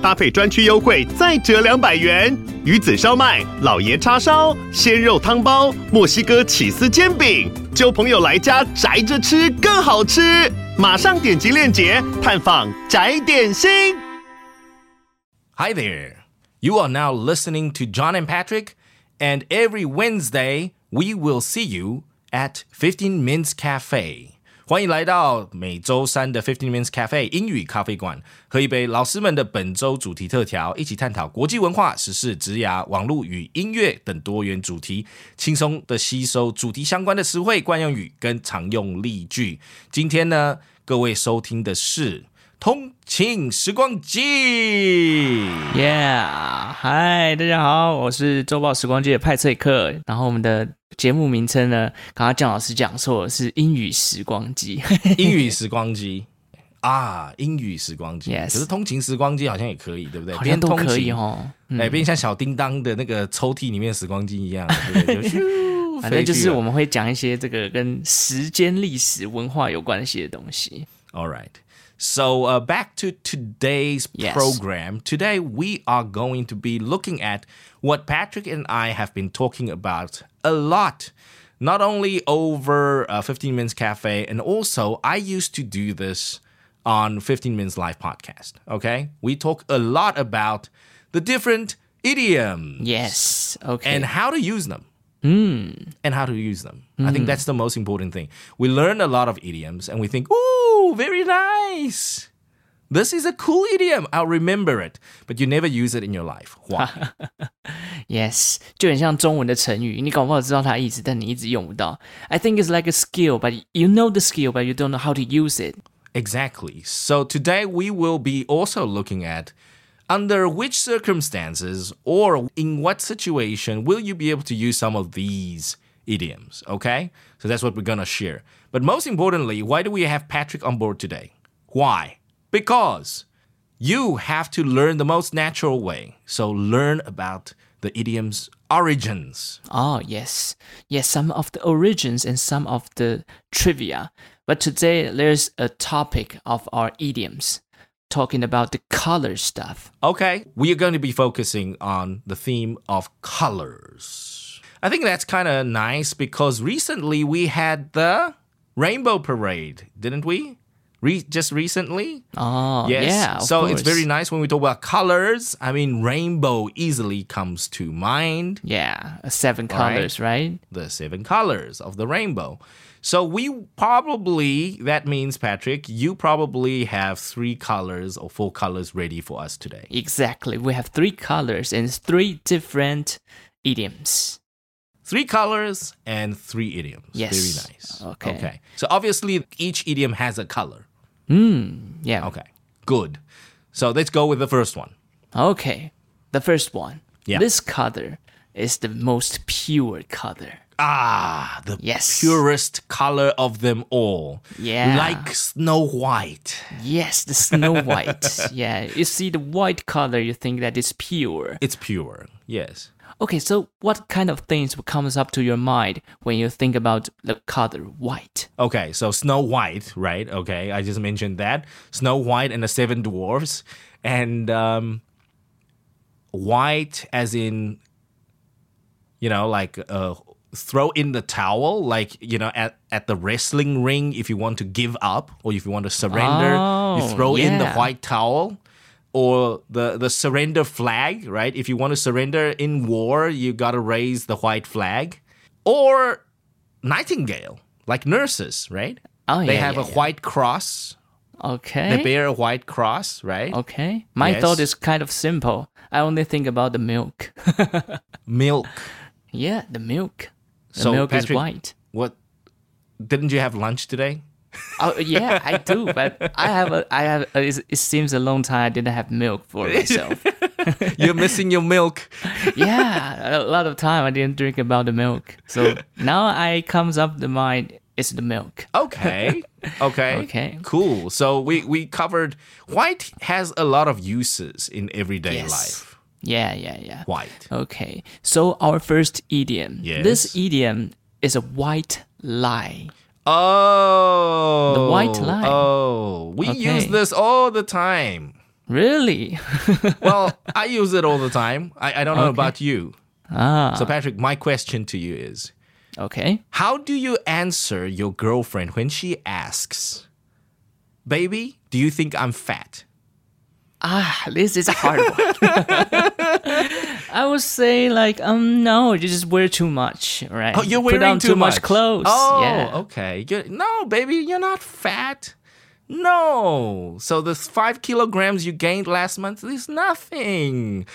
搭配专区优惠再折两百元。鱼子烧麦、老爷叉烧、鲜肉汤包、墨西哥起司煎饼，揪朋友来家宅着吃更好吃。马上点击链接探访宅点心。Hi there. You are now listening to John and Patrick, and every Wednesday we will see you at 15 Minutes Cafe. 欢迎来到每周三的 Fifteen Minutes Cafe 英语咖啡馆，喝一杯老师们的本周主题特调，一起探讨国际文化、时事、职涯、网络与音乐等多元主题，轻松的吸收主题相关的词汇、惯用语跟常用例句。今天呢，各位收听的是《通勤时光机》。Yeah，嗨，大家好，我是周报时光机的派翠克。然后我们的节目名称呢，刚刚姜老师讲错了，是英语时光机。英语时光机啊，英语时光机可是通勤时光机好像也可以，对不对？好像都可以哦。哎，变像小叮当的那个抽屉里面的时光机一样，对不对？反正就是我们。们会讲一些这个跟时间、历史、文化有关系的东西。All right. So uh, back to today's Yes. program. Today we are going to be looking at what Patrick and I have been talking about a lot. Not only over uh, 15 Minutes Cafe, and also I used to do this on 15 Minutes Live podcast. Okay, we talk a lot about the different idioms Yes, OK，and how to use them And how to use them. I think that's the most important thing. We learn a lot of idioms and we think, ooh, very nice. This is a cool idiom. I'll remember it. But you never use it in your life. Why? Yes，就很像中文的成语，你搞不好知道它的意思，但你一直用不到。I think it's like a skill, but you know the skill, but you don't know how to use it. exactly. So today we will be also looking at under which circumstances or in what situation will you be able to use some of these idioms. Okay? So that's what we're to share. But most importantly, why do we have Patrick on board today? Why? Because you have to learn the most natural way. So learn about the idiom's origins. Oh, yes. Yes, some of the origins and some of the trivia. But today there's a topic of our idioms talking about the color stuff. Okay, we are going to be focusing on the theme of colors. I think that's kind of nice because recently we had the Rainbow Parade, didn't we? Re- just recently? Oh, Yes. yeah. so it's very nice when we talk about colors. I mean, rainbow easily comes to mind. Yeah, seven All right. colors, right? the seven colors of the rainbow. So we probably, that means, Patrick, you probably have three colors or four colors ready for us today. Exactly. We have three colors and three different idioms. Three colors and three idioms. Yes. Very nice. Okay. Okay. So obviously, each idiom has a color. Hmm. Yeah. Okay. Good. So let's go with the first one. Okay. The first one. Yeah. This color is the most pure color. Ah, the Yes. purest color of them all. Yeah. Like Snow White. Yes, the snow white. yeah. You see the white color, you think that is pure. It's pure. Yes. Okay, so what kind of things comes up to your mind when you think about the color white? Okay, so Snow White, right? Okay, I just mentioned that. Snow White and the Seven Dwarfs. And um, white, as in, you know, like uh, throw in the towel, like, you know, at, at the wrestling ring, if you want to give up or if you want to surrender, you Oh, throw in the white towel. Or the, the surrender flag, right? If you want to surrender in war, you gotta raise the white flag. Or nightingale, like nurses, right? Oh, they yeah, have yeah, a yeah. white cross. Okay. They bear a white cross, right? Okay. My Yes. thought is kind of simple. I only think about the milk. Milk. yeah, the milk. The So, milk is Patrick- white. What? Didn't you have lunch today? Oh yeah, I do, but I have a I have a, it, it seems a long time I didn't have milk for myself. You're missing your milk. yeah, a lot of time I didn't drink about the milk. So now I comes up the mind is the milk. Okay. Okay. Okay. Cool. So we we covered white has a lot of uses in everyday Yes. life. Yeah, yeah, yeah. White. Okay. So our first idiom. Yes. This idiom is a white lie. Oh. The white lie. Oh, we Okay. use this all the time. Really? Well, I use it all the time. I, I don't know Okay. about you. ah. So, Patrick, my question to you is Okay. How do you answer your girlfriend when she asks, Baby, do you think I'm fat? Ah, this is a hard one. I would say like, um, no, you just wear too much, right? Oh, you're Put wearing on too, much clothes. Oh, yeah. okay. You're, no, baby, you're not fat. No. So the five kilograms you gained last month is nothing.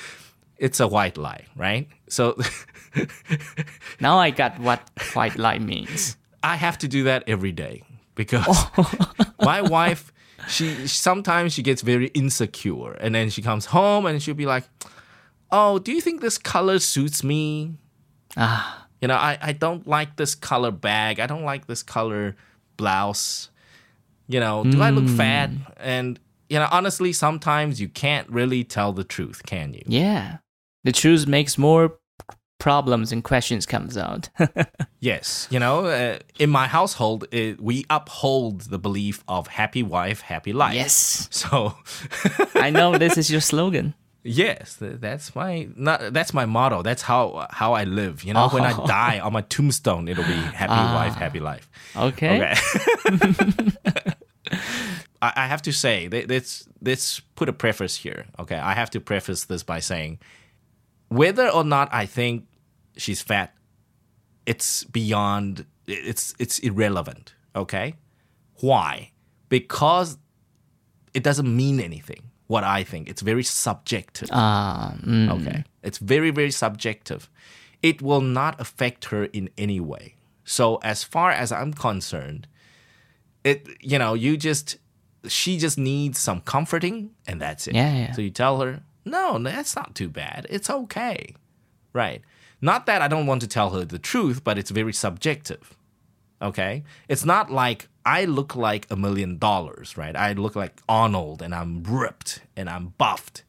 It's a white lie, right? So Now I got what white lie means. I have to do that every day because my wife, she sometimes she gets very insecure, and then she comes home and she'll be like, "Oh, do you think this color suits me? Ah, You know, I, I don't like this color bag. I don't like this color blouse. You know, do I look fat? And you know, honestly, sometimes you can't really tell the truth, can you? yeah. The truth makes more problems and questions comes out. Yes, you know, uh, in my household, it, we uphold the belief of happy wife, happy life. yes. So, I know this is your slogan. yes, that's my not, that's my motto. That's how how I live. You know, when I Oh. die on my tombstone, it'll be happy wife, happy life. Okay. Okay. I, I have to say, let's let's put a preface here. Okay, I have to preface this by saying, whether or not I think she's fat, it's beyond. It's it's irrelevant. Okay, why? Because it doesn't mean anything. What I think, it's very subjective. Ah, mm, Okay. It's very, very subjective. It will not affect her in any way. So as far as I'm concerned, it you know, you just she just needs some comforting and that's it. Yeah, yeah. So you tell her, no, that's not too bad. It's okay. Right. Not that I don't want to tell her the truth, but it's very subjective. Okay? It's not like I look like a million dollars, right? I look like Arnold and I'm ripped and I'm buffed.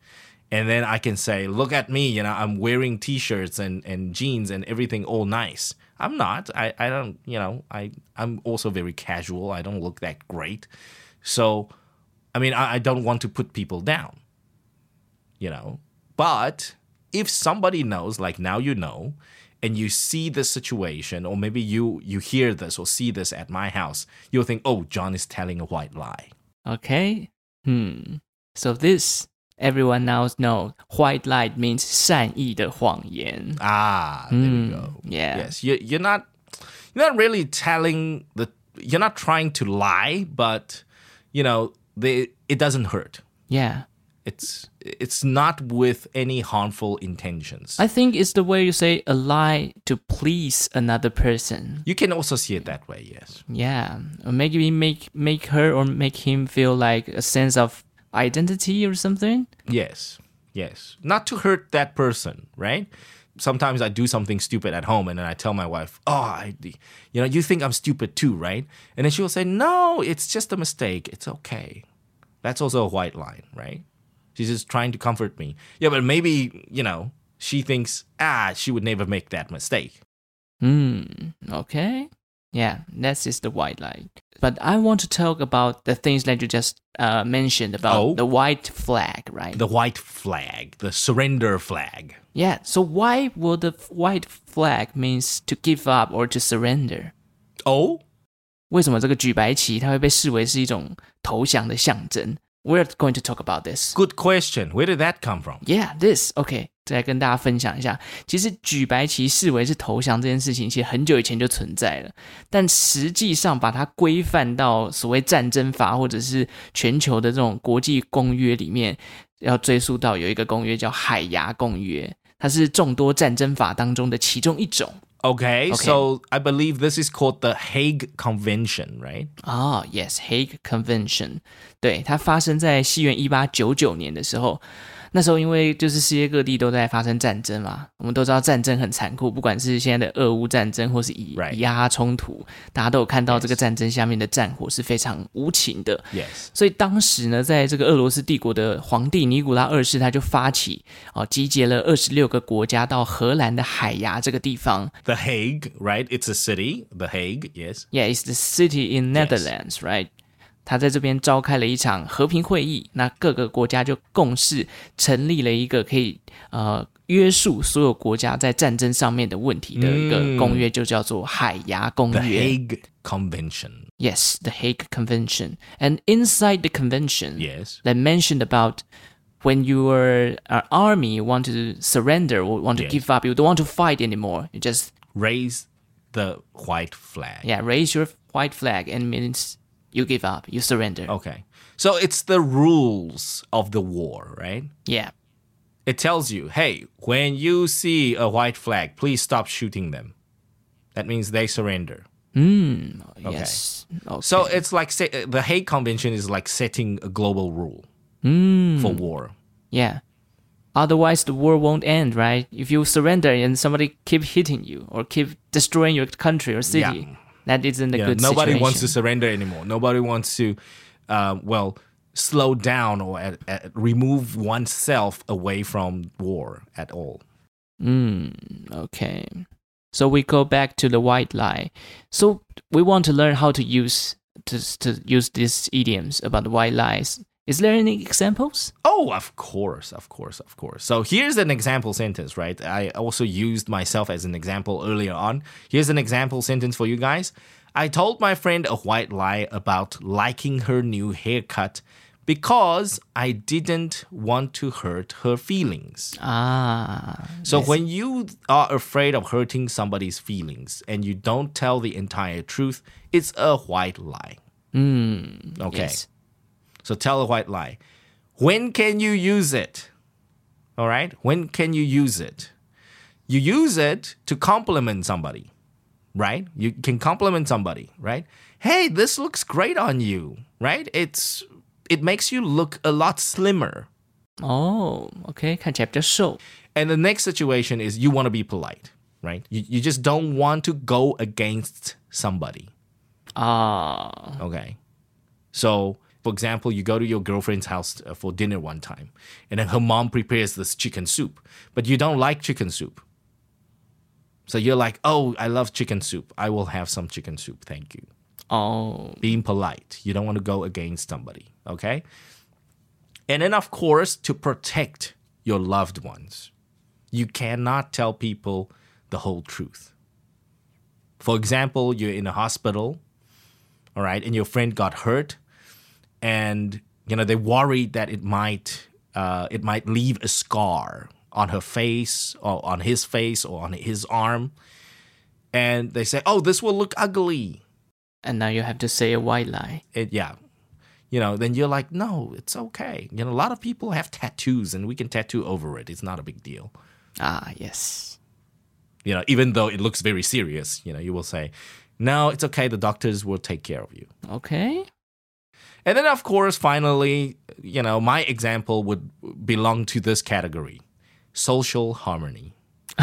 And then I can say, look at me, you know, I'm wearing t-shirts and, and jeans and everything all nice. I'm not. I, I don't, you know, I, I'm also very casual. I don't look that great. So, I mean, I, I don't want to put people down, you know. But if somebody knows, like now you know, and you see this situation, or maybe you you hear this or see this at my house, you'll think, oh, John is telling a white lie. Okay. Hmm. So this everyone now knows white lie means 善意的谎言. Ah, there we go. yeah. Yes, you, you're not you're not really telling the you're not trying to lie, but you know, the it doesn't hurt. Yeah. It's it's not with any harmful intentions. I think it's the way you say a lie to please another person. you can also see it that way, yes. Yeah. Or maybe make make her or make him feel like a sense of identity or something. Yes, yes. Not to hurt that person, right? Sometimes I do something stupid at home and then I tell my wife, "Oh, I, you know, you think I'm stupid too, right?" And then she will say, "No, it's just a mistake. It's okay." That's also a white line, right? She's just trying to comfort me. Yeah, but maybe you know she thinks, ah, she would never make that mistake. Hmm. Okay. Yeah, that's just the white lie. But I want to talk about the things that you just uh, mentioned about Oh. the white flag, right? The white flag, the surrender flag. yeah. So why will the f- white flag means to give up or to surrender? Oh, 为什么这个举白旗它会被视为是一种投降的象征 ？We're going to talk about this. good question. Where did that come from? Yeah, this OK，再来跟大家分享一下。其实举白旗视为是投降这件事情，其实很久以前就存在了，但实际上把它规范到所谓战争法或者是全球的这种国际公约里面，要追溯到有一个公约叫海牙公约，它是众多战争法当中的其中一种。Okay, Okay. so I believe this is called the Hague Convention, right? 啊、y e s Hague Convention，对，它发生在西元一八九九年的时候。 那时候因为就是世界各地都在发生战争嘛，我们都知道战争很残酷，不管是现在的俄乌战争或是以.以阿冲突，大家都有看到这个战争下面的战火是非常无情的。Yes. 所以当时呢，在这个俄罗斯帝国的皇帝尼古拉二世，他就发起哦，集结了二十六个国家到荷兰的海牙这个地方。The Hague, right? It's a city. The Hague, yes. Yeah, it's the city in Netherlands, right? 他在这边召开了一场和平会议，那各个国家就共识成立了一个可以呃约束所有国家在战争上面的问题的一个公约，就叫做海牙公约 The。Hague Convention. Yes, the Hague Convention. And inside the convention, Yes. they mentioned about when your uh, army want to surrender or want to Yes. give up, you don't want to fight anymore. You just Raise the white flag. yeah raise your white flag and means you give up, you surrender. Okay. So it's the rules of the war, right? Yeah. It tells you, hey, when you see a white flag, please stop shooting them. That means they surrender. mm Yes. Okay. So it's like say, the Hague Convention is like setting a global rule for war. yeah. Otherwise, the war won't end, right? If you surrender and somebody keep hitting you or keep destroying your country or city, Yeah. That isn't a Yeah, good nobody situation. wants to surrender anymore. Nobody wants to, uh, well, slow down or at, at, remove oneself away from war at all. Okay. So we go back to the white lie. So we want to learn how to use to to use these idioms about the white lies. Is there any examples? Oh, of course, of course, of course. So here's an example sentence, right? I also used myself as an example earlier on. Here's an example sentence for you guys. I told my friend a white lie about liking her new haircut because I didn't want to hurt her feelings. Ah, So when you are afraid of hurting somebody's feelings and you don't tell the entire truth, it's a white lie. okay. yes. So tell a white lie. When can you use it? All right? When can you use it? You use it to compliment somebody, right? You can compliment somebody, right? Hey, this looks great on you, right? It's it makes you look a lot slimmer. Oh, okay. 看起来比较瘦。 And the next situation is you want to be polite, right? You, you just don't want to go against somebody. Ah, Okay. So, for example, you go to your girlfriend's house uh, for dinner one time, and then her mom prepares this chicken soup, but you don't like chicken soup. So you're like, oh, I love chicken soup. I will have some chicken soup. Thank you. oh, Being polite. You don't want to go against somebody. Okay. And then, of course, to protect your loved ones, you cannot tell people the whole truth. For example, you're in a hospital, all right, and your friend got hurt, and you know they worried that it might uh, it might leave a scar on her face or on his face or on his arm, and they say, "Oh, this will look ugly." and now you have to say a white lie. it yeah you know then you're like no it's okay you know a lot of people have tattoos and we can tattoo over it it's not a big deal Ah, yes. you know even though it looks very serious you know you will say no it's okay the doctors will take care of you Okay. And then of course finally you know my example would belong to this category social harmony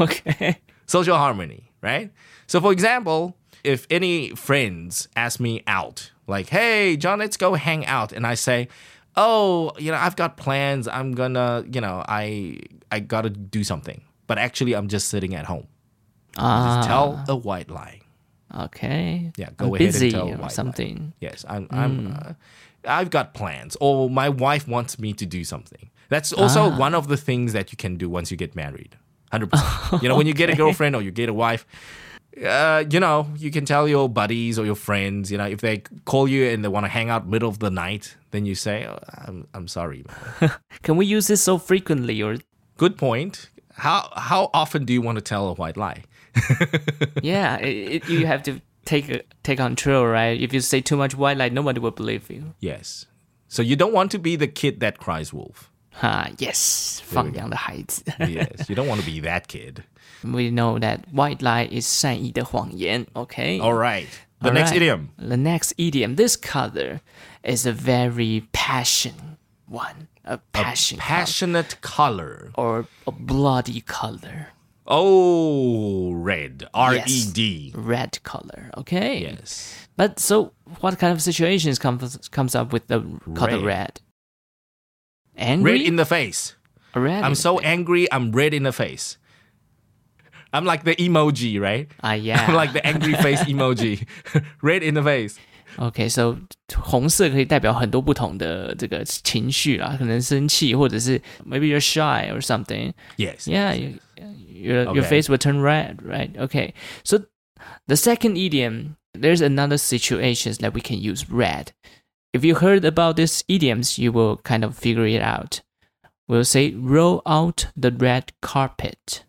Okay. social harmony, right? So, for example, if any friends ask me out, like, hey, John, let's go hang out, and I say, oh, you know, I've got plans. I'm gonna, you know, I I gotta do something, but actually, I'm just sitting at home. Ah, Tell a white lie. Okay. Yeah, go I'm ahead busy and tell or white lie. something. Yes, I'm. I'm. Uh, I've got plans, or my wife wants me to do something. That's also one of the things that you can do once you get married. Hundred percent. You know, when you get a girlfriend or you get a wife, uh, you know, you can tell your buddies or your friends. You know, if they call you and they want to hang out middle of the night, then you say, oh, "I'm. I'm sorry." Can we use this so frequently or Good point. How how often do you want to tell a white lie? yeah, it, it, you have to take a, take control, right? If you say too much white lie, nobody will believe you. Yes. So you don't want to be the kid that cries wolf. Ha, yes, 放羊的孩子。 Yes, you don't want to be that kid. we know that white lie is 善意的谎言。Okay. All right. The next Alright. idiom. The next idiom. This color is a very passion one. A passion. color. Passionate color. or a bloody color. Oh, red. R E D. Red color. Okay. Yes. But so, what kind of situations comes comes up with the color Red. red? Angry. Red in the face. red. I'm in so the face. angry, I'm red in the face. I'm like the emoji, right? Ah, yeah. I'm like the angry face emoji. red in the face. Okay, so 红色可以代表很多不同的这个情绪啦，可能生气，或者是 maybe you're shy or something. Yes. Your your face will turn red, right? Okay. So the second idiom, there's another situations that we can use red. If you heard about these idioms, you will kind of figure it out. We'll say roll out the red carpet.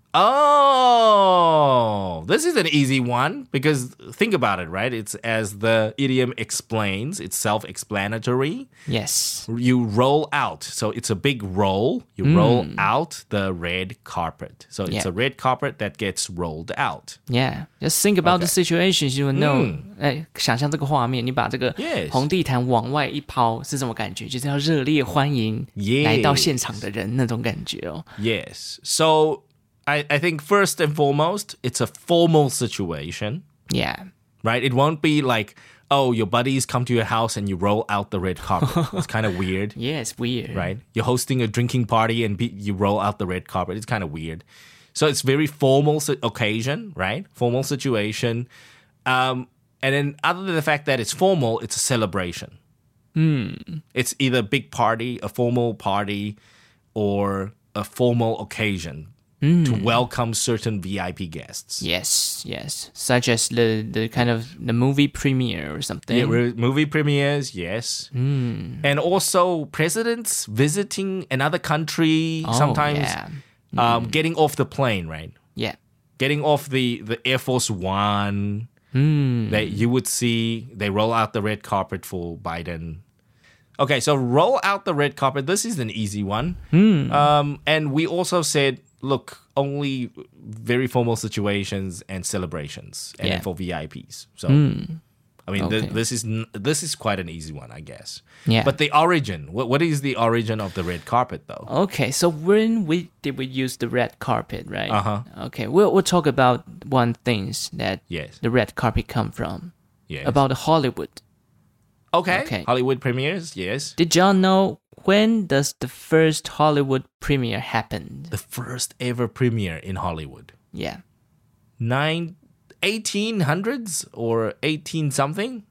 Oh, this is an easy one because think about it, right? It's as the idiom explains, it's self explanatory. Yes. You roll out. So it's a big roll. You roll out the red carpet. So it's Mm. Yeah. a red carpet that gets rolled out. Yeah, just think about the Okay. situations. You will know. 嗯哎，想象这个画面，你把这个 Yes 红地毯往外一抛是什么感觉？就是要热烈欢迎 Yes 来到现场的人那种感觉哦。 Yes. So I, I think first and foremost, it's a formal situation, Yeah, right? It won't be like, oh, your buddies come to your house and you roll out the red carpet. it's kind of weird. yeah, it's weird. right? You're hosting a drinking party and be, you roll out the red carpet. It's kind of weird. So it's very formal si- occasion, right? Formal situation. Um, and then other than the fact that it's formal, it's a celebration. It's either a big party, a formal party, or a formal occasion to welcome certain VIP guests. Yes, yes, such as the the kind of the movie premiere or something. Yeah, movie premieres, yes. And also presidents visiting another country, Oh, sometimes yeah. um, getting off the plane, right? yeah. Getting off the, the Air Force One. Hmm. That you would see, they roll out the red carpet for Biden. Okay, so roll out the red carpet. This is an easy one. Hmm. Um, and we also said, look, only very formal situations and celebrations, and Yeah. for VIPs. So, I mean, th- this is n- this is quite an easy one, I guess. Yeah. But the origin, what what is the origin of the red carpet, though? Okay, so when we did we use the red carpet, right? Uh-huh. Okay, we'll we'll talk about one things that Yes. the red carpet come from. Yes. About Hollywood. Okay. okay. Hollywood premieres. Yes. Did y'all know when does the first Hollywood premiere happened? The first ever premiere in Hollywood. Yeah. Nine. 1800s or 18 something?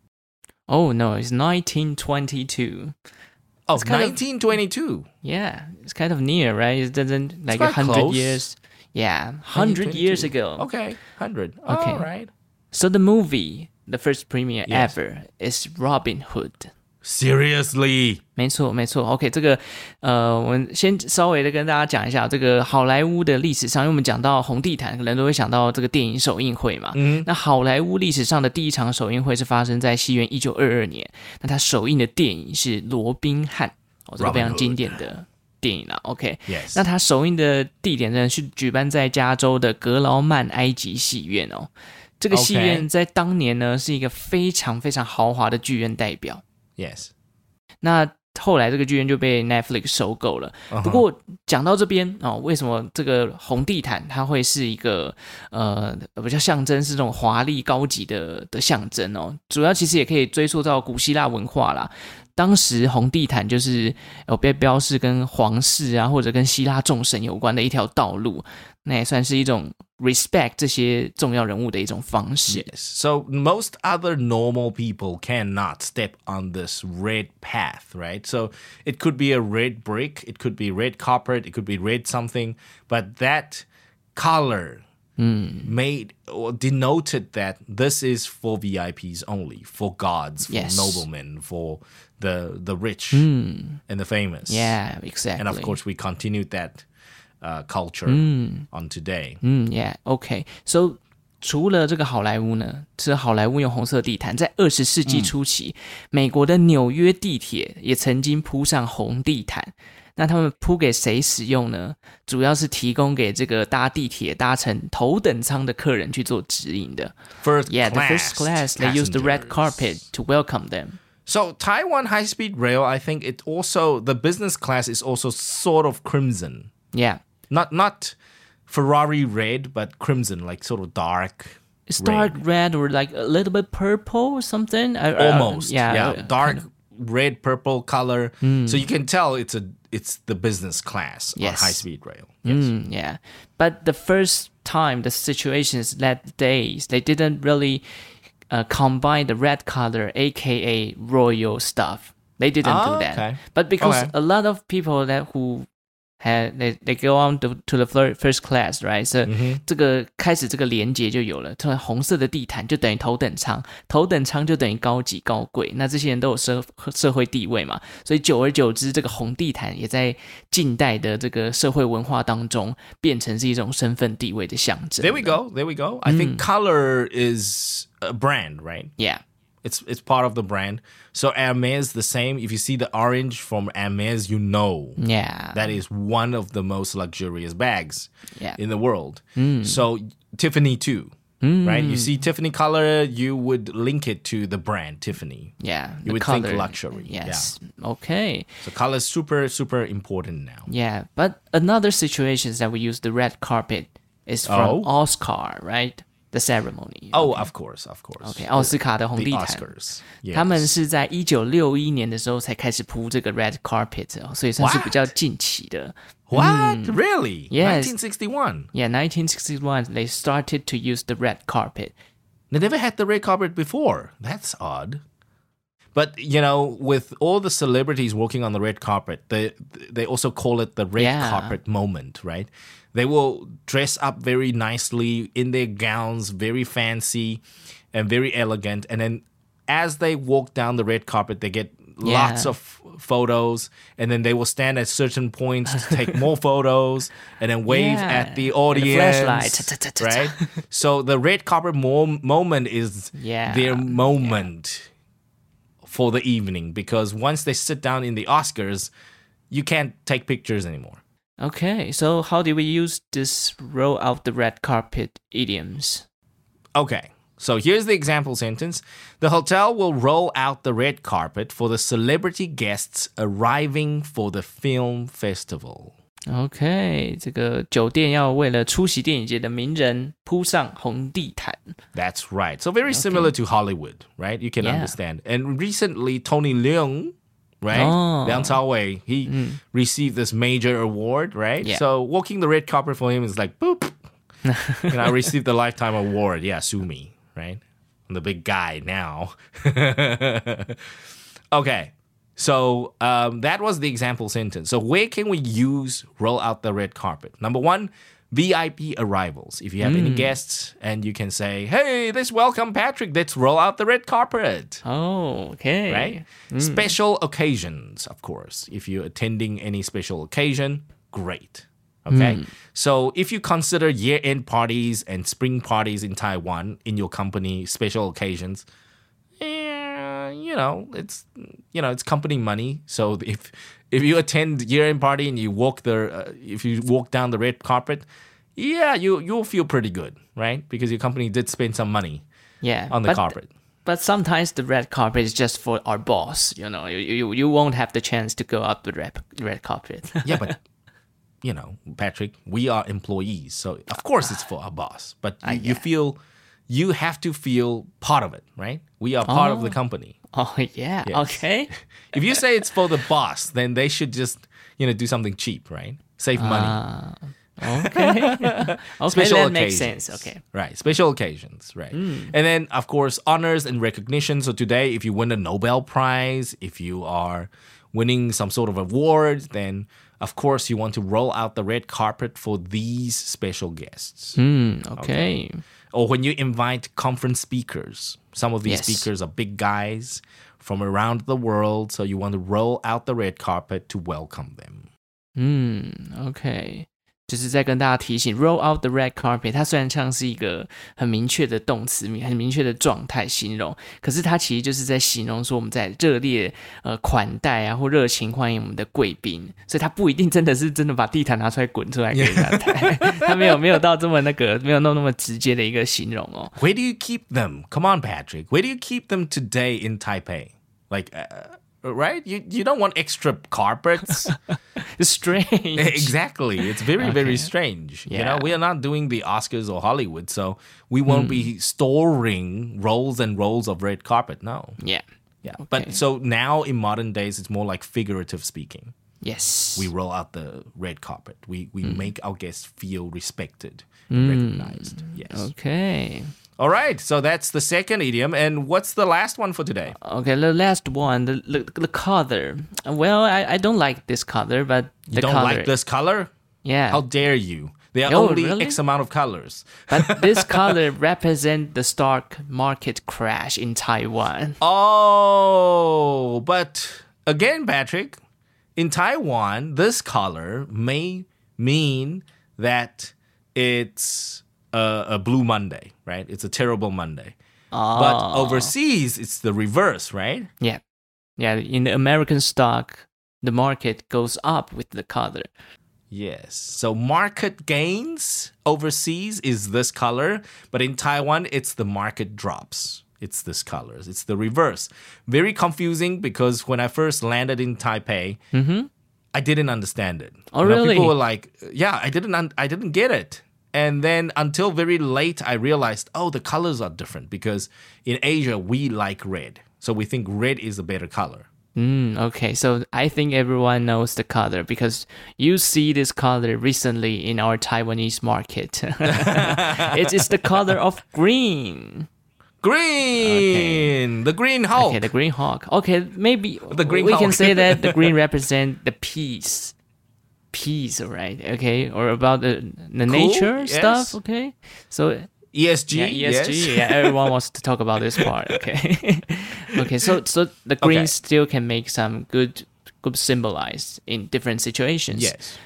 Oh no, it's 1922. Oh, kind of- 1922. Yeah, it's kind of near, right? It doesn't like a hundred years. Yeah, hundred years ago. Okay, 100. Okay. All right. So the movie, the first premiere Yes. ever, is Robin Hood. Seriously. 没错，没错。OK，这个呃，我们先稍微的跟大家讲一下这个好莱坞的历史上，因为我们讲到红地毯，可能都会想到这个电影首映会嘛。嗯，那好莱坞历史上的第一场首映会是发生在西元一九二二年，那它首映的电影是《罗宾汉》，哦，这个非常经典的电影啊。OK，Yes. 那它首映的地点呢是举办在加州的格劳曼埃及戏院哦。这个戏院在当年呢是一个非常非常豪华的剧院代表。yes. 那后来这个剧院就被 Netflix 收购了。不过讲到这边哦，为什么这个红地毯它会是一个呃比较象征是这种华丽高级的的象征哦？主要其实也可以追溯到古希腊文化啦。当时红地毯就是有被标示跟皇室啊，或者跟希腊众神有关的一条道路，那也算是一种 respect 这些重要人物的一种方式。 Yes. So most other normal people cannot step on this red path, right? So it could be a red brick, it could be red carpet, it could be red something, but that color made or denoted that this is for VIPs only, for gods, for Yes. noblemen, for the the rich and the famous. Yeah, exactly. And of course, we continued that uh, culture on today. 嗯，Yeah，OK。So 除了这个好莱坞呢，是好莱坞用红色地毯，在二十世纪初期，美国的纽约地铁也曾经铺上红地毯。 那他们铺给谁使用呢？主要是提供给这个搭地铁搭乘头等舱的客人去做指引的。 First Yeah, the class first class they use the red passengers. carpet to welcome them. So Taiwan High Speed Rail, I think it also the business class is also sort of crimson. Yeah, Not not Ferrari red, but crimson, like sort of dark. it's dark red or like a little bit purple or something. I- I- Almost. yeah, yeah. dark kind of- red purple color. So you can tell it's a it's the business class Yes. on high speed rail. Yes. Mm, yeah, but the first time the situation is that days they didn't really uh, combine the red color, aka royal stuff. They didn't Ah, do that. okay. But because Okay. a lot of people that who had they, they go on to, to the fir- first class, right? So、这个开始这个连接就有了。突然红色的地毯就等于头等舱，头等舱就等于高级高贵。那这些人都有社社会地位嘛，所以久而久之，这个红地毯也在近代的这个社会文化当中变成是一种身份地位的象征。 There we go. There we go. I think color is a brand, right? Yeah. It's it's part of the brand. So Hermes the same. If you see the orange from Hermes, you know Yeah. that is one of the most luxurious bags Yeah. in the world. Hmm. So Tiffany too, hmm. right? You see Tiffany color, you would link it to the brand Tiffany. yeah. You the would think color. luxury, Yes. Okay. So color is super super important now. Yeah, but another situation is that we use the red carpet is from Oh. Oscar, right? The ceremony. Oh, of course, of course. OK，奥斯卡的红 the 地毯。 Oscars. 他们 Yes. 是在一九六一年的时候才开始铺这个 red carpet，哦所以算是比较近期的。 What? Really? Yes. 1961. Yeah, 1961 they started to use the red carpet. They never had the red carpet before. That's odd. But you know, with all the celebrities working on the red carpet, they they also call it the red Yeah. carpet moment, right? They will dress up very nicely in their gowns, very fancy and very elegant, and then as they walk down the red carpet, they get lots Yeah. of photos, and then they will stand at certain points to take more photos, and then wave Yeah. at the And the audience, right? so the red carpet mo- moment is Yeah. their moment for the evening because once they sit down in the Oscars, you can't take pictures anymore. Okay, so how do we use this roll out the red carpet idioms? Okay, so here's the example sentence The hotel will roll out the red carpet for the celebrity guests arriving for the film festival. OK，这个酒店要为了出席电影节的名人铺上红地毯。 That's right. So very similar to Hollywood, right? You can Yeah. understand. And recently, Tony Leung, right? Oh. Liang he received this major award, right? Yeah. So walking the red carpet for him is like, boop. and I received the lifetime award. Yeah, sue me, right? I'm the big guy now. okay. So um, that was the example sentence. So where can we use roll out the red carpet? Number one, VIP arrivals. If you have any hmm. guests and you can say, hey, let's welcome Patrick, let's roll out the red carpet. Oh, OK，Right? Hmm. Special occasions, of course. If you're attending any special occasion, great. Okay. Hmm. So if you consider year end parties and spring parties in Taiwan in your company special occasions, yeah, you know, it's you know, it's company money. So if if you attend year end party and you walk the uh, if you walk down the red carpet, yeah, you you'll feel pretty good, right? Because your company did spend some money Yeah, on the but, carpet. But sometimes the red carpet is just for our boss. You know, you you, you won't have the chance to go up the red red carpet. yeah, but you know, Patrick, we are employees, so of course it's for our boss. But you, you feel you have to feel part of it, right? We are part of the company. Oh yeah, Yes. If you say it's for the boss, then they should just you know do something cheap, right? Save ah, money. OK，OK，Special that makes occasions. sense. OK，Right, special occasions, right. Hmm. And then, of course, honors and recognition. So today, if you win a Nobel Prize, if you are winning some sort of award, then of course you want to roll out the red carpet for these special guests. Hmm, OK，Or when you invite conference speakers, some of these Yes. speakers are big guys from around the world, so you want to roll out the red carpet to welcome them. Hmm, 嗯，OK。就是在跟大家提醒，roll out the red carpet。它虽然像是一个很明确的动词，很明确的状态形容，可是它其实就是在形容说我们在热烈呃款待啊，或热情欢迎我们的贵宾。所以它不一定真的是真的把地毯拿出来滚出来给他 没有没有到这么那个，没有弄那么直接的一个形容哦。Where do you keep them? Come on, Patrick. Where do you keep them today in Taipei? Like. Uh, right? You you don't want extra carpets. it's strange. Exactly. It's very okay. very strange. Yeah. You know, we are not doing the Oscars or Hollywood, so we won't mm. be storing rolls and rolls of red carpet. No. Yeah. Yeah. Okay. But so now in modern days, it's more like figurative speaking. Yes. We roll out the red carpet. We we mm. make our guests feel respected, mm. recognized. Yes. Okay. All right, so that's the second idiom. And what's the last one for today? Okay, the last one, the the, the color. Well, I, I don't like this color, but you don't color. like this color? Yeah. How dare you? There are oh, only really? X amount of colors. But this color represent the stock market crash in Taiwan. Oh, but again, Patrick, in Taiwan, this color may mean that it's a, a Blue Monday, right? It's a terrible Monday. Oh. But overseas, it's the reverse, right? Yeah. Yeah. In the American stock, the market goes up with the color. Yes. So market gains overseas is this color, but in Taiwan, it's the market drops. It's this color. It's the reverse. Very confusing because when I first landed in Taipei, mm-hmm. I didn't understand it. Oh, you know, really? People were like, "Yeah, I didn't. Un- I didn't get it." And then until very late, I realized, oh, the colors are different because in Asia, we like red. So we think red is a better color. Mm, okay, so I think everyone knows the color because you see this color recently in our Taiwanese market. it is the color of green. Green, okay. the green hawk. Okay, the green hawk. Okay, maybe the green we can say that the green represent the peace peace, right? Okay, or about the the cool. nature yes. stuff. Okay, so ESG, yeah, ESG. Yes. yeah, everyone wants to talk about this part. Okay, okay. So so the green okay. still can make some good good symbolize in different situations. Yes,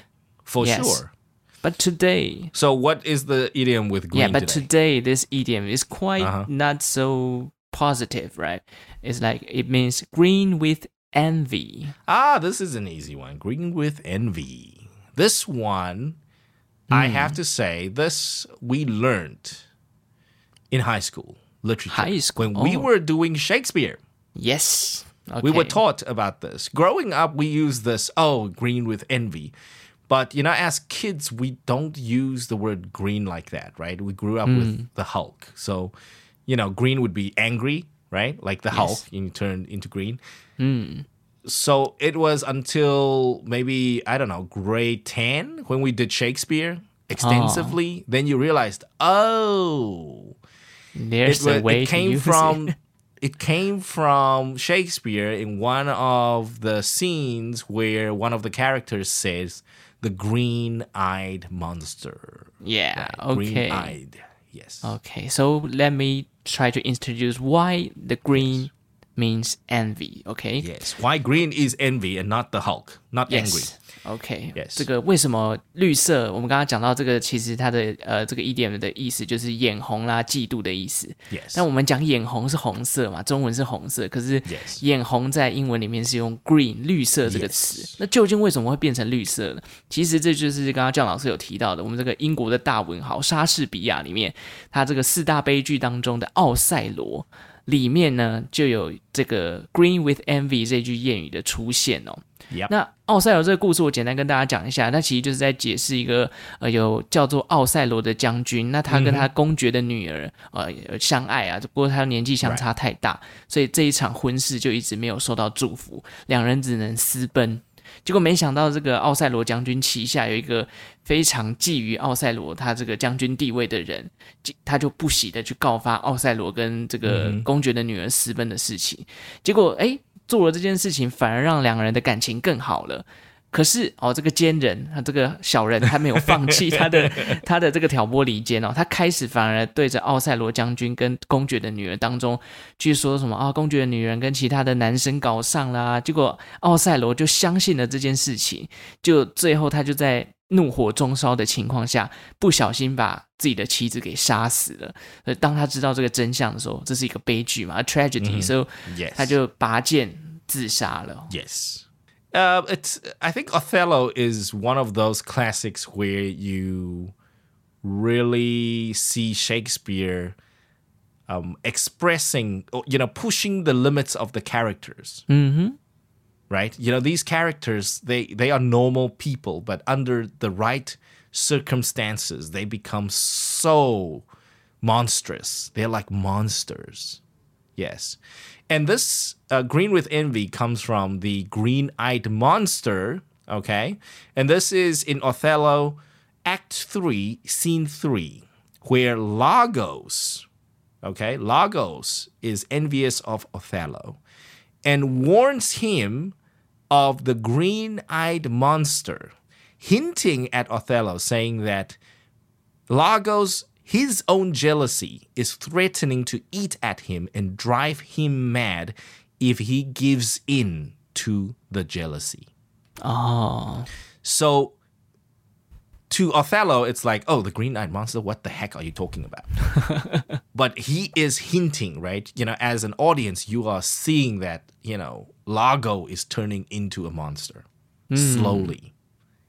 for yes. sure. But today, so what is the idiom with green? Yeah, but today, today this idiom is quite uh-huh. not so positive, right? It's like it means green with envy. Ah, this is an easy one. Green with envy. This one, mm. I hmm. have to say, this we learned in high school literature. High school. When we oh. were doing Shakespeare. Yes. Okay. We were taught about this. Growing up, we use this, oh, green with envy. But, you know, as kids, we don't use the word green like that, right? We grew up mm. with hmm. the Hulk. So, you know, green would be angry, right? Like the yes. Hulk, you turn into green. Mm so it was until maybe I don't know grade ten when we did Shakespeare extensively. Oh. Then you realized, oh, there's it, a way it came from. It. it came from Shakespeare in one of the scenes where one of the characters says, "The green-eyed monster." Yeah. Right? Okay. Green-eyed. Yes. Okay. So let me try to introduce why the green. Means envy. Okay. Yes. Why green is envy and not the Hulk, not yes. angry. OK，、yes. 这个为什么绿色？我们刚刚讲到这个，其实它的呃这个 idiom 的意思就是眼红啦、嫉妒的意思。Yes，但我们讲眼红是红色嘛，中文是红色，可是眼红在英文里面是用 green 绿色这个词。Yes. 那究竟为什么会变成绿色呢？其实这就是刚刚姜老师有提到的，我们这个英国的大文豪莎士比亚里面，他这个四大悲剧当中的《奥赛罗》。里面呢就有这个 “green with envy” 这句谚语的出现哦。那奥赛罗这个故事，我简单跟大家讲一下。那其实就是在解释一个呃，有叫做奥赛罗的将军。那他跟他公爵的女儿呃相爱啊，不过他年纪相差太大，所以这一场婚事就一直没有受到祝福，两人只能私奔。结果没想到，这个奥赛罗将军旗下有一个非常觊觎奥赛罗他这个将军地位的人，他就不喜的去告发奥赛罗跟这个公爵的女儿私奔的事情。结果，哎，做了这件事情，反而让两个人的感情更好了。可是哦，这个奸人，他这个小人，他没有放弃 他的他的这个挑拨离间哦，他开始反而对着奥赛罗将军跟公爵的女儿当中去说什么啊，公爵的女人跟其他的男生搞上啦，结果奥赛罗就相信了这件事情，就最后他就在怒火中烧的情况下，不小心把自己的妻子给杀死了。呃，当他知道这个真相的时候，这是一个悲剧嘛 tragedy，、所以 Yes. 他就拔剑自杀了。Yes. Uh, it's. I think Othello is one of those classics where you really see Shakespeare um, expressing, you know, pushing the limits of the characters. Mm-hmm. Right. You know, these characters they they are normal people, but under the right circumstances, they become so monstrous. They're like monsters. Yes. And this uh, green with envy comes from the green eyed monster. Okay. And this is in Othello, Act 3, Scene 3, where Iago's, okay, Iago's is envious of Othello and warns him of the green eyed monster, hinting at Othello, saying that Iago's, his own jealousy, is threatening to eat at him and drive him mad if he gives in to the jealousy. Ah. 哦，So to Othello, it's like, oh, the green eyed monster, what the heck are you talking about? but he is hinting, right? You know, as an audience, you are seeing that, you know, Iago is turning into a monster hmm. slowly.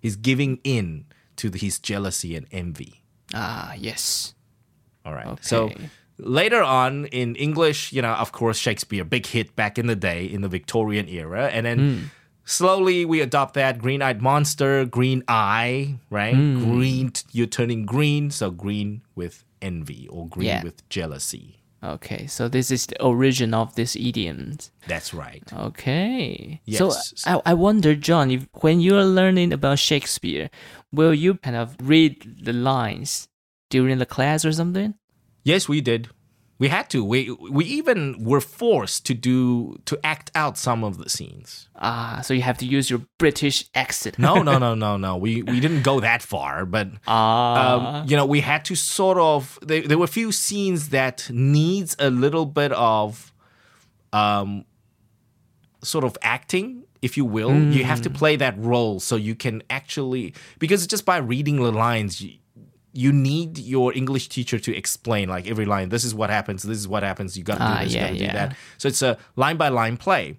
He's giving in to his jealousy and envy. Ah, 啊，yes，All right. So later on in English, you know, of course, Shakespeare, big hit back in the day in the Victorian era. And then hmm. slowly we adopt that green eyed monster, green eye, right? Hmm. Green, you're turning green. So green with envy or green Yeah. with jealousy. Okay, so this is the origin of this idiom. That's right. Okay. Yes. So I, I wonder, John, if when you are learning about Shakespeare, will you kind of read the lines during the class or something? Yes, we did. We had to. We we even were forced to do to act out some of the scenes. Ah, so you have to use your British accent. No, no, no, no, no. We we didn't go that far, but Ah, um, you know, we had to sort of. There, there were a few scenes that needs a little bit of, um, sort of acting, if you will. You have to play that role so you can actually because just by reading the lines. You, you need your English teacher to explain like every line. This is what happens. This is what happens. You got to Ah, do this. you yeah, got to do that. So it's a line by line play.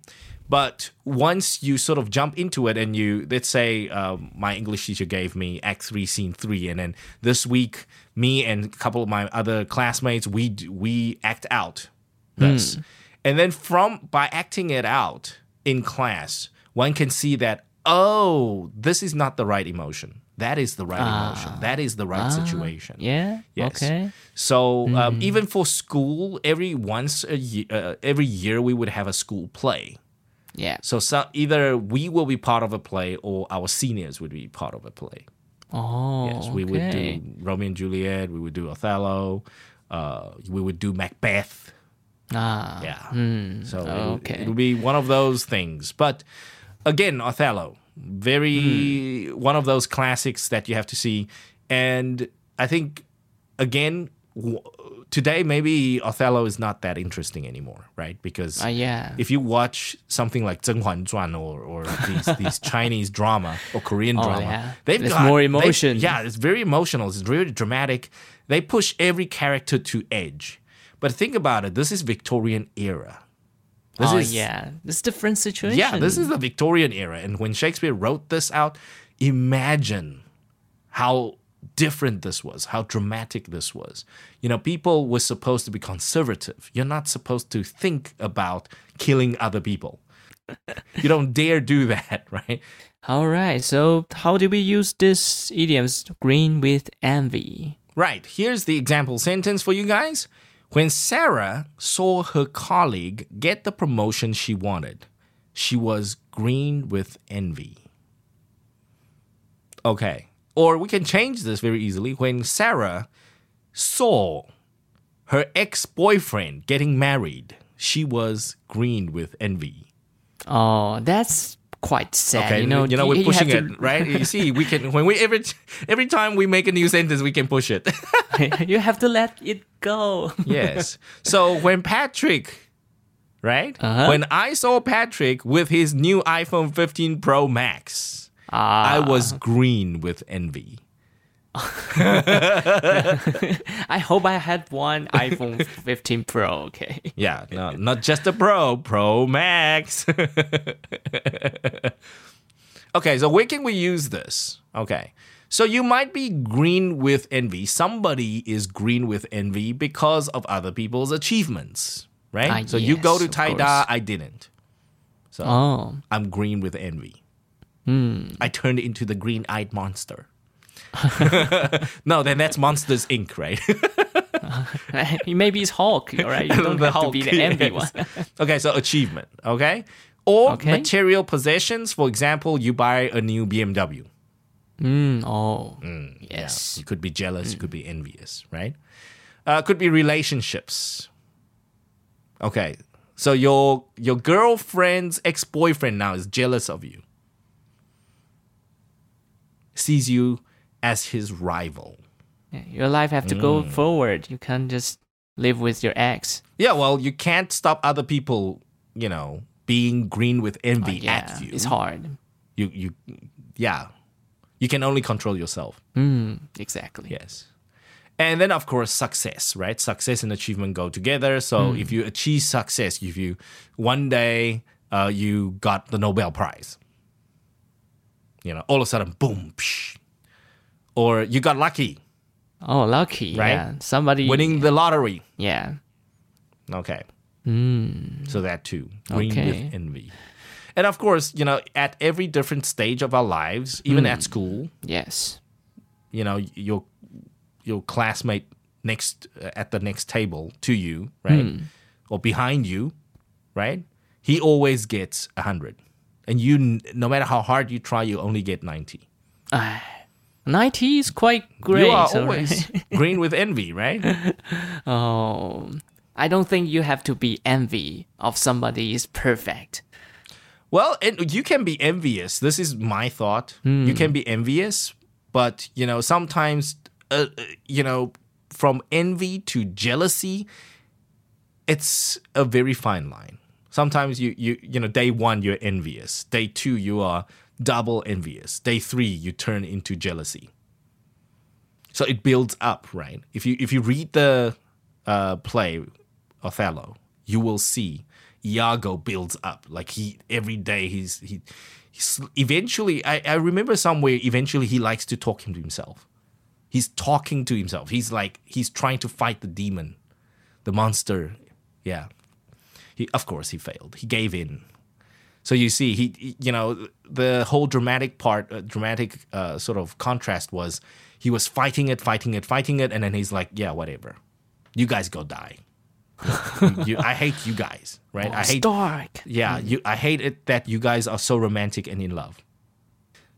But once you sort of jump into it and you, let's say um, my English teacher gave me Act 3, Scene 3, and then this week, me and a couple of my other classmates, we, we act out this. And then from, by acting it out in class, one can see that, oh, this is not the right emotion. That is the right emotion. That is the right situation. yeah. Yes. Okay. So um, even for school, every once a year, uh, every year we would have a school play. Yeah. So, so either we will be part of a play or our seniors would be part of a play. Oh. Yes, we would do Romeo and Juliet. We would do Othello. Uh, we would do Macbeth. Ah. Yeah. So it would- it would be one of those things. But again, Othello, very mm. one of those classics that you have to see. And I think, again, w- today maybe Othello is not that interesting anymore, right? Because uh, yeah. if you watch something like Zhen Huan Zhuan or, or these, these Chinese drama or Korean oh, drama, yeah. they've There's got more emotion. Yeah, it's very emotional. It's really dramatic. They push every character to edge. But think about it. This is Victorian era, this oh, is yeah. This different situation. yeah. This is the Victorian era, and when Shakespeare wrote this out, imagine how different this was, how dramatic this was. You know, people were supposed to be conservative. You're not supposed to think about killing other people. you don't dare do that, right? All right. So, how do we use this idioms green with envy? Right. Here's the example sentence for you guys. When Sarah saw her colleague get the promotion she wanted, she was green with envy. Okay. Or we can change this very easily. When Sarah saw her ex boyfriend getting married, she was green with envy. Oh, that's quite sad. Okay, you know, you know we're you pushing have it, right? You see, we can when we every every time we make a new sentence, we can push it. you have to let it go. yes. So when Patrick, right? Uh-huh. When I saw Patrick with his new iPhone 15 Pro Max, I was green with envy. I hope I had one iPhone 15 Pro. Okay. Yeah, no, not just a Pro, Pro Max. okay, so where can we use this? Okay. So you might be green with envy. Somebody is green with envy because of other people's achievements, right? Ah, so you go to Taida. I didn't. So Oh. I'm green with envy. Hmm. I turned into the green-eyed monster. no, then that's Monsters Inc., right? Maybe it's Hulk, all right? You don't The have to be the envy yes. one. okay, so achievement, okay? Or Okay. material possessions. For example, you buy a new BMW. Mm, oh, Yeah, yes. you could be jealous, you could be envious, right? Uh, could be relationships. Okay, so your your girlfriend's ex boyfriend now is jealous of you, sees you as his rival. Yeah, Your life have to go Mm. forward. You can't just live with your ex. Yeah, well, you can't stop other people, you know, being green with envy yeah, at you. it's hard. You you, yeah, you can only control yourself. Mm, exactly. Yes. And then, of course, success, right? Success and achievement go together. So if you achieve success, if you one day uh, you got the Nobel Prize, you know, all of a sudden, boom, psh, or you got lucky Oh, lucky. Right? Yeah. Somebody winning the lottery. Yeah. Okay. Hmm. So that too, green Okay. with envy. And of course, you know, at every different stage of our lives, even hmm. at school, Yes. you know your your classmate next uh, at the next table to you right hmm. or behind you right he always gets 100 and you no matter how hard you try you only get 90 ah, 90 is quite great. you are so- always green with envy right? Oh, I don't think you have to be envy of somebody is perfect. well and you can be envious. This is my thought. You can be envious but you know sometimes uh, uh, you know from envy to jealousy it's a very fine line. Sometimes you you you know day one you're envious. Day two you are double envious. Day three you turn into jealousy. So it builds up right? If you if you read the uh, play othello you will see iago builds up. Like he every day he's he he's eventually I, I remember somewhere eventually he likes to talk him to himself. He's talking to himself. He's like he's trying to fight the demon the monster. Yeah. He of course he failed. He gave in so you see he you know the whole dramatic part uh, dramatic uh, sort of contrast was he was fighting it fighting it fighting it and then he's like yeah whatever you guys go die You- i hate you guys right i it's hate dark. yeah, you, I hate it that you guys are so romantic and in love.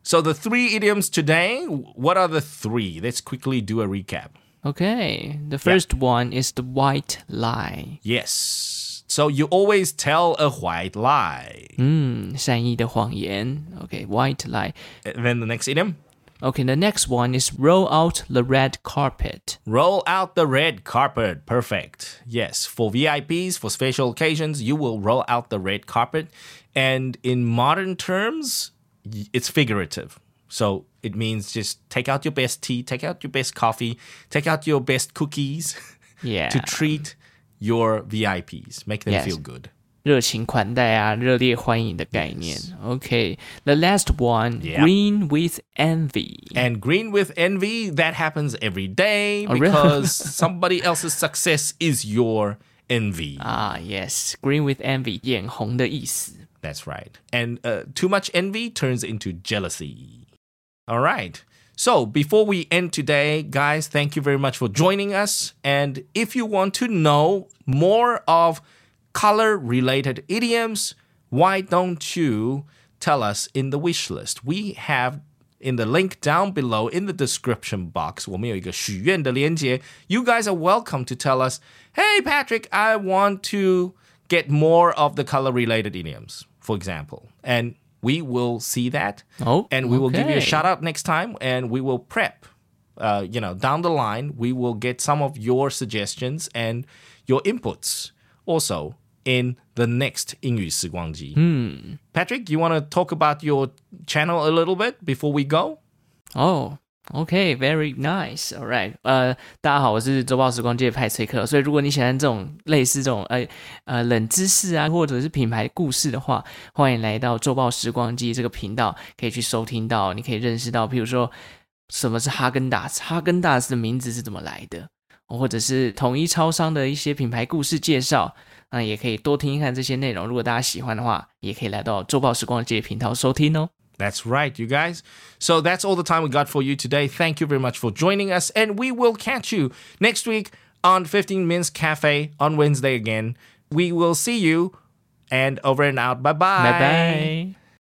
So the three idioms today, what are the three? Let's quickly do a recap. Okay. The first one is the white lie. Yes. So you always tell a white lie. 嗯，善意的谎言. Okay, white lie. And then the next idiom, Okay, the next one is roll out the red carpet. roll out the red carpet. Perfect. Yes, for VIPs, for special occasions, you will roll out the red carpet. And in modern terms, y- it's figurative. So it means just take out your best tea, take out your best coffee, take out your best cookies Yeah. to treat your VIPs, make them Yes. feel good. 热情款待啊，热烈欢迎的概念。Okay, the last one, Yeah. green with envy. And green with envy, that happens every day Oh, really? because somebody else's success is your envy. Ah, yes, green with envy，眼红的意思。 That's right. And uh, too much envy turns into jealousy. All right. So before we end today, guys, thank you very much for joining us. And if you want to know more of color related idioms, why don't you tell us in the wish list? We have in the link down below in the description box, 我们有一个许愿的连接. You guys are welcome to tell us, hey, Patrick, I want to get more of the color related idioms, for example. And we will see that. Oh, and we okay. will give you a shout out next time, and we will prep. Uh, you know, down the line, we will get some of your suggestions and your inputs also in the next English Siguangji. Hmm. Patrick, you want to talk about your channel a little bit before we go? Oh, OK, very nice. All right. 呃，大家好，我是周报时光机派崔克。所以，如果你喜欢这种类似这种呃呃冷知识啊，或者是品牌故事的话，欢迎来到周报时光机这个频道，可以去收听到。你可以认识到，譬如说什么是哈根达斯，哈根达斯的名字是怎么来的，或者是统一超商的一些品牌故事介绍。那也可以多听一看这些内容。如果大家喜欢的话，也可以来到周报时光机频道收听哦。That's right, you guys. So that's all the time we got for you today. Thank you very much for joining us, and we will catch you next week on 15 Minutes Cafe on Wednesday again. We will see you, and over and out. Bye bye. Bye bye.